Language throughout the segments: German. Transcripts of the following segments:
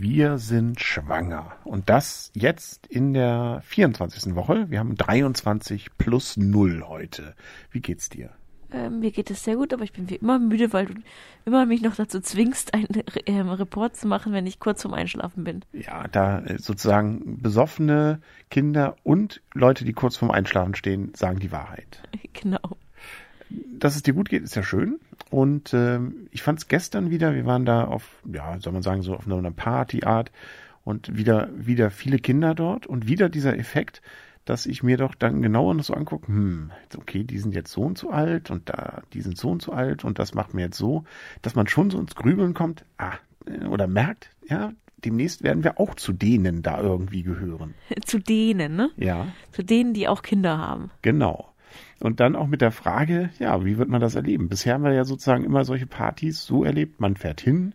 Wir sind schwanger. Und das jetzt in der 24. Woche. Wir haben 23 plus 0 heute. Wie geht's dir? Ähm, mir geht es sehr gut, aber ich bin wie immer müde, weil du immer mich noch dazu zwingst, einen ähm, Report zu machen, wenn ich kurz vorm Einschlafen bin. Ja, da äh, sozusagen besoffene Kinder und Leute, die kurz vorm Einschlafen stehen, sagen die Wahrheit. Genau. Dass es dir gut geht, ist ja schön. Und ähm, ich fand es gestern wieder, wir waren da auf, ja, soll man sagen, so auf einer Partyart und wieder, wieder viele Kinder dort und wieder dieser Effekt, dass ich mir doch dann genauer noch so angucke, hm, okay, die sind jetzt so und so alt und da, die sind so und so alt und das macht mir jetzt so, dass man schon so ins Grübeln kommt, ah, äh, oder merkt, ja, demnächst werden wir auch zu denen da irgendwie gehören. zu denen, ne? Ja. Zu denen, die auch Kinder haben. Genau. Und dann auch mit der Frage, ja, wie wird man das erleben? Bisher haben wir ja sozusagen immer solche Partys so erlebt, man fährt hin,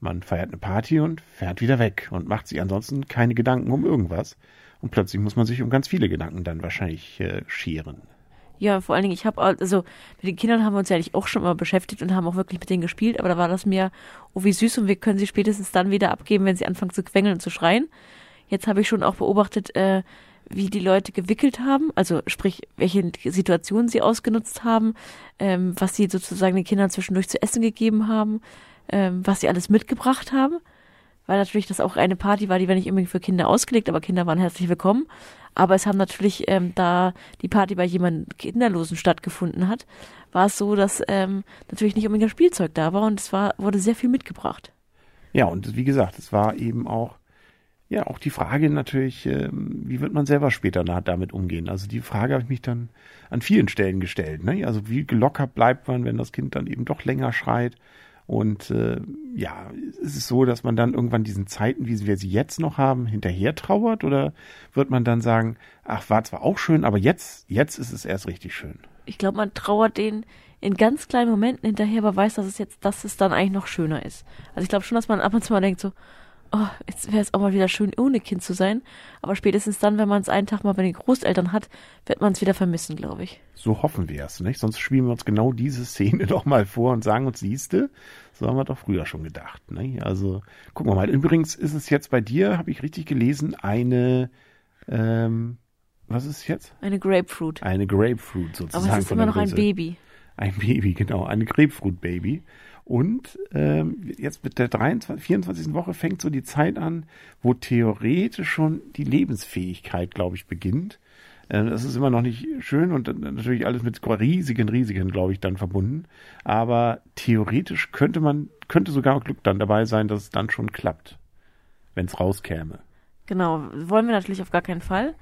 man feiert eine Party und fährt wieder weg und macht sich ansonsten keine Gedanken um irgendwas. Und plötzlich muss man sich um ganz viele Gedanken dann wahrscheinlich äh, scheren. Ja, vor allen Dingen, ich habe also mit den Kindern haben wir uns ja eigentlich auch schon mal beschäftigt und haben auch wirklich mit denen gespielt, aber da war das mehr, oh wie süß und wir können sie spätestens dann wieder abgeben, wenn sie anfangen zu quengeln und zu schreien. Jetzt habe ich schon auch beobachtet, äh, wie die Leute gewickelt haben, also sprich, welche Situationen sie ausgenutzt haben, ähm, was sie sozusagen den Kindern zwischendurch zu essen gegeben haben, ähm, was sie alles mitgebracht haben. Weil natürlich das auch eine Party war, die war nicht unbedingt für Kinder ausgelegt, aber Kinder waren herzlich willkommen. Aber es haben natürlich, ähm, da die Party bei jemandem Kinderlosen stattgefunden hat, war es so, dass ähm, natürlich nicht unbedingt das Spielzeug da war und es war, wurde sehr viel mitgebracht. Ja, und wie gesagt, es war eben auch ja, auch die Frage natürlich, ähm, wie wird man selber später damit umgehen? Also die Frage habe ich mich dann an vielen Stellen gestellt. Ne? Also wie gelockert bleibt man, wenn das Kind dann eben doch länger schreit? Und äh, ja, ist es so, dass man dann irgendwann diesen Zeiten, wie wir sie jetzt noch haben, hinterher trauert? Oder wird man dann sagen, ach, war zwar auch schön, aber jetzt, jetzt ist es erst richtig schön? Ich glaube, man trauert den in ganz kleinen Momenten hinterher, aber weiß, dass es jetzt, dass es dann eigentlich noch schöner ist. Also ich glaube schon, dass man ab und zu mal denkt so, oh, jetzt wäre es auch mal wieder schön, ohne Kind zu sein. Aber spätestens dann, wenn man es einen Tag mal bei den Großeltern hat, wird man es wieder vermissen, glaube ich. So hoffen wir es, nicht? Sonst spielen wir uns genau diese Szene doch mal vor und sagen uns, siehste, so haben wir doch früher schon gedacht. Ne? Also gucken wir mal. Übrigens ist es jetzt bei dir, habe ich richtig gelesen, eine, ähm, was ist es jetzt? Eine Grapefruit. Eine Grapefruit sozusagen. Aber es ist immer noch ein Baby. Ein Baby, genau, eine Grapefruit-Baby. Und ähm, jetzt mit der 23, 24. Woche fängt so die Zeit an, wo theoretisch schon die Lebensfähigkeit, glaube ich, beginnt. Äh, das ist immer noch nicht schön und natürlich alles mit riesigen Risiken, glaube ich, dann verbunden. Aber theoretisch könnte man, könnte sogar Glück dann dabei sein, dass es dann schon klappt, wenn es rauskäme. Genau, wollen wir natürlich auf gar keinen Fall.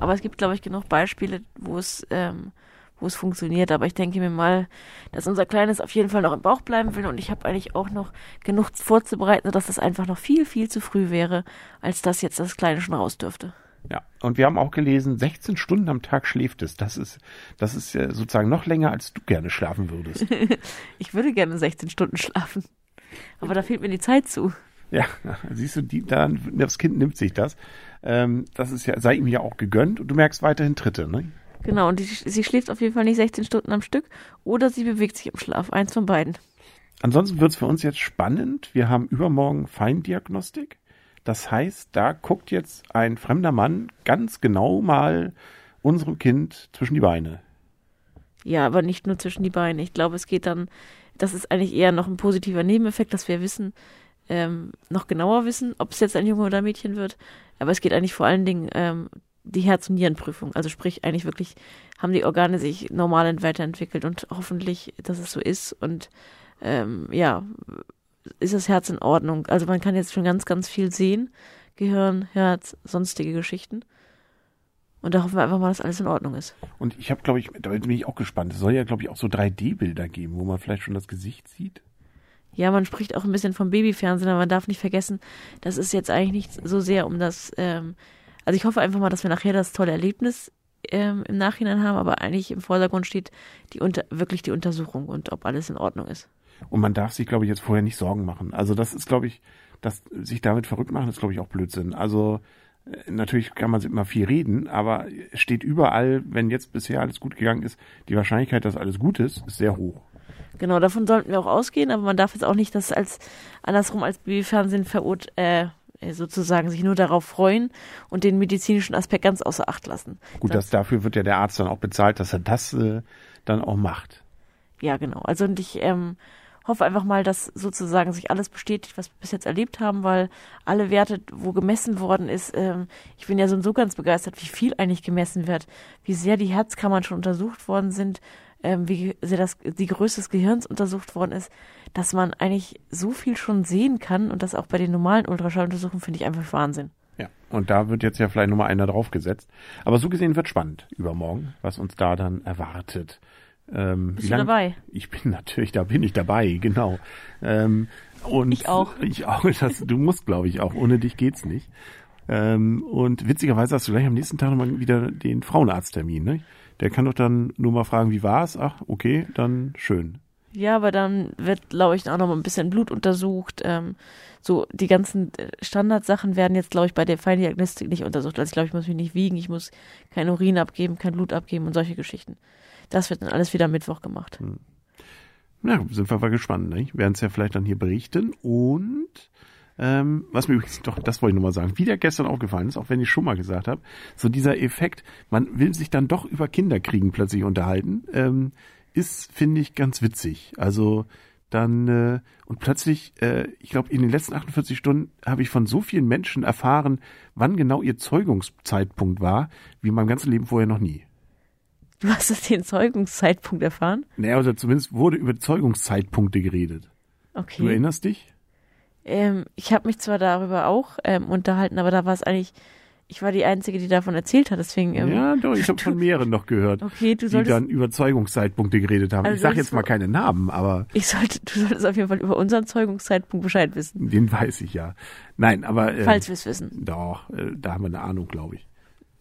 Aber es gibt, glaube ich, genug Beispiele, wo es ähm, wo es funktioniert. Aber ich denke mir mal, dass unser Kleines auf jeden Fall noch im Bauch bleiben will und ich habe eigentlich auch noch genug vorzubereiten, sodass das einfach noch viel, viel zu früh wäre, als dass jetzt das Kleine schon raus dürfte. Ja, und wir haben auch gelesen, 16 Stunden am Tag schläft es. Das ist, das ist sozusagen noch länger, als du gerne schlafen würdest. ich würde gerne 16 Stunden schlafen. Aber da fehlt mir die Zeit zu. Ja, siehst du, die, da, das Kind nimmt sich das. Ähm, das ist ja, sei ihm ja auch gegönnt und du merkst weiterhin Tritte, ne? Genau, und die, sie schläft auf jeden Fall nicht 16 Stunden am Stück oder sie bewegt sich im Schlaf. Eins von beiden. Ansonsten wird es für uns jetzt spannend. Wir haben übermorgen Feindiagnostik. Das heißt, da guckt jetzt ein fremder Mann ganz genau mal unserem Kind zwischen die Beine. Ja, aber nicht nur zwischen die Beine. Ich glaube, es geht dann, das ist eigentlich eher noch ein positiver Nebeneffekt, dass wir wissen, ähm, noch genauer wissen, ob es jetzt ein Junge oder ein Mädchen wird. Aber es geht eigentlich vor allen Dingen ähm, die Herz- und Nierenprüfung. Also sprich, eigentlich wirklich haben die Organe sich normal weiterentwickelt und hoffentlich, dass es so ist. Und ähm, ja, ist das Herz in Ordnung. Also man kann jetzt schon ganz, ganz viel sehen. Gehirn, Herz, sonstige Geschichten. Und da hoffen wir einfach mal, dass alles in Ordnung ist. Und ich habe, glaube ich, da bin ich auch gespannt. Es soll ja, glaube ich, auch so 3D-Bilder geben, wo man vielleicht schon das Gesicht sieht. Ja, man spricht auch ein bisschen vom Babyfernsehen, aber man darf nicht vergessen, das ist jetzt eigentlich nicht so sehr um das ähm, also ich hoffe einfach mal, dass wir nachher das tolle Erlebnis ähm, im Nachhinein haben, aber eigentlich im Vordergrund steht die unter, wirklich die Untersuchung und ob alles in Ordnung ist. Und man darf sich, glaube ich, jetzt vorher nicht Sorgen machen. Also das ist, glaube ich, dass sich damit verrückt machen, ist, glaube ich, auch Blödsinn. Also äh, natürlich kann man immer viel reden, aber es steht überall, wenn jetzt bisher alles gut gegangen ist, die Wahrscheinlichkeit, dass alles gut ist, ist sehr hoch. Genau, davon sollten wir auch ausgehen, aber man darf jetzt auch nicht das als andersrum als Babyfernsehen verurt, äh, äh, sozusagen sich nur darauf freuen und den medizinischen Aspekt ganz außer Acht lassen. Gut, das, dafür wird ja der Arzt dann auch bezahlt, dass er das äh, dann auch macht. Ja, genau. Also und ich ähm, hoffe einfach mal, dass sozusagen sich alles bestätigt, was wir bis jetzt erlebt haben, weil alle Werte, wo gemessen worden ist, ähm, ich bin ja so und so ganz begeistert, wie viel eigentlich gemessen wird, wie sehr die Herzkammern schon untersucht worden sind, ähm, wie sehr das, die Größe des Gehirns untersucht worden ist, dass man eigentlich so viel schon sehen kann und das auch bei den normalen Ultraschalluntersuchungen finde ich einfach Wahnsinn. Ja, und da wird jetzt ja vielleicht nochmal einer draufgesetzt. Aber so gesehen wird spannend übermorgen, was uns da dann erwartet. Ähm, Bist du dabei? Ich bin natürlich, da bin ich dabei, genau. Ähm, und ich auch. Ich auch. Das, du musst, glaube ich, auch. Ohne dich geht's nicht. Ähm, und witzigerweise hast du gleich am nächsten Tag nochmal wieder den Frauenarzttermin, ne? Der kann doch dann nur mal fragen, wie war's? Ach, okay, dann schön. Ja, aber dann wird, glaube ich, auch noch mal ein bisschen Blut untersucht. Ähm, so die ganzen äh, Standardsachen werden jetzt, glaube ich, bei der Feindiagnostik nicht untersucht. Also ich glaube, ich muss mich nicht wiegen, ich muss kein Urin abgeben, kein Blut abgeben und solche Geschichten. Das wird dann alles wieder Mittwoch gemacht. Hm. Na, sind wir mal gespannt. Ne? Werden es ja vielleicht dann hier berichten. Und ähm, was mir übrigens doch, das wollte ich nochmal sagen, wieder gestern aufgefallen ist, auch wenn ich schon mal gesagt habe, so dieser Effekt, man will sich dann doch über Kinderkriegen plötzlich unterhalten, ähm, ist, finde ich, ganz witzig. Also dann äh, und plötzlich, äh, ich glaube, in den letzten 48 Stunden habe ich von so vielen Menschen erfahren, wann genau ihr Zeugungszeitpunkt war, wie in meinem ganzen Leben vorher noch nie. Du hast den Zeugungszeitpunkt erfahren? Naja, oder zumindest wurde über Zeugungszeitpunkte geredet. Okay. Du erinnerst dich? Ähm, ich habe mich zwar darüber auch ähm, unterhalten, aber da war es eigentlich, ich war die Einzige, die davon erzählt hat, deswegen. Ähm, ja, doch, ich habe von mehreren noch gehört, okay, du solltest, die dann über Zeugungszeitpunkte geredet haben. Also ich sage jetzt mal keine Namen, aber. Ich sollte, du solltest auf jeden Fall über unseren Zeugungszeitpunkt Bescheid wissen. Den weiß ich ja. Nein, aber. Ähm, Falls wir es wissen. Doch, äh, da haben wir eine Ahnung, glaube ich.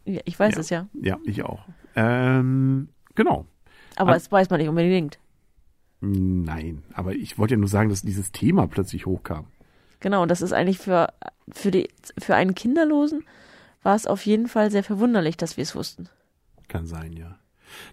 Ja, ich weiß ja. es ja. Ja, ich auch. Ähm, genau. Aber es weiß man nicht unbedingt. Nein, aber ich wollte ja nur sagen, dass dieses Thema plötzlich hochkam. Genau, und das ist eigentlich für, für, die, für einen Kinderlosen war es auf jeden Fall sehr verwunderlich, dass wir es wussten. Kann sein, ja.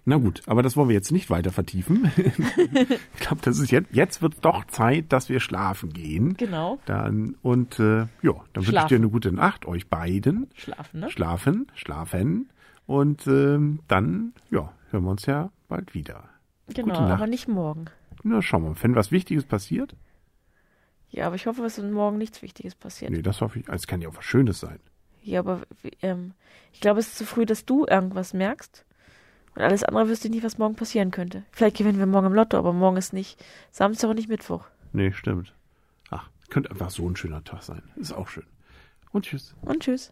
Na gut, aber das wollen wir jetzt nicht weiter vertiefen. ich glaube, das ist jetzt, jetzt wird doch Zeit, dass wir schlafen gehen. Genau. Dann, und äh, ja, dann wünsche ich dir eine gute Nacht, euch beiden. Schlafen, ne? Schlafen, schlafen. Und ähm, dann, ja, hören wir uns ja bald wieder. Genau, aber nicht morgen. Na, schauen wir mal. Wenn was Wichtiges passiert. Ja, aber ich hoffe, dass morgen nichts Wichtiges passiert. Nee, das hoffe ich. Es kann ja auch was Schönes sein. Ja, aber ähm, ich glaube, es ist zu früh, dass du irgendwas merkst. Und alles andere wüsste ich nicht, was morgen passieren könnte. Vielleicht gewinnen wir morgen im Lotto, aber morgen ist nicht Samstag und nicht Mittwoch. Nee, stimmt. Ach, könnte einfach so ein schöner Tag sein. Ist auch schön. Und tschüss. Und tschüss.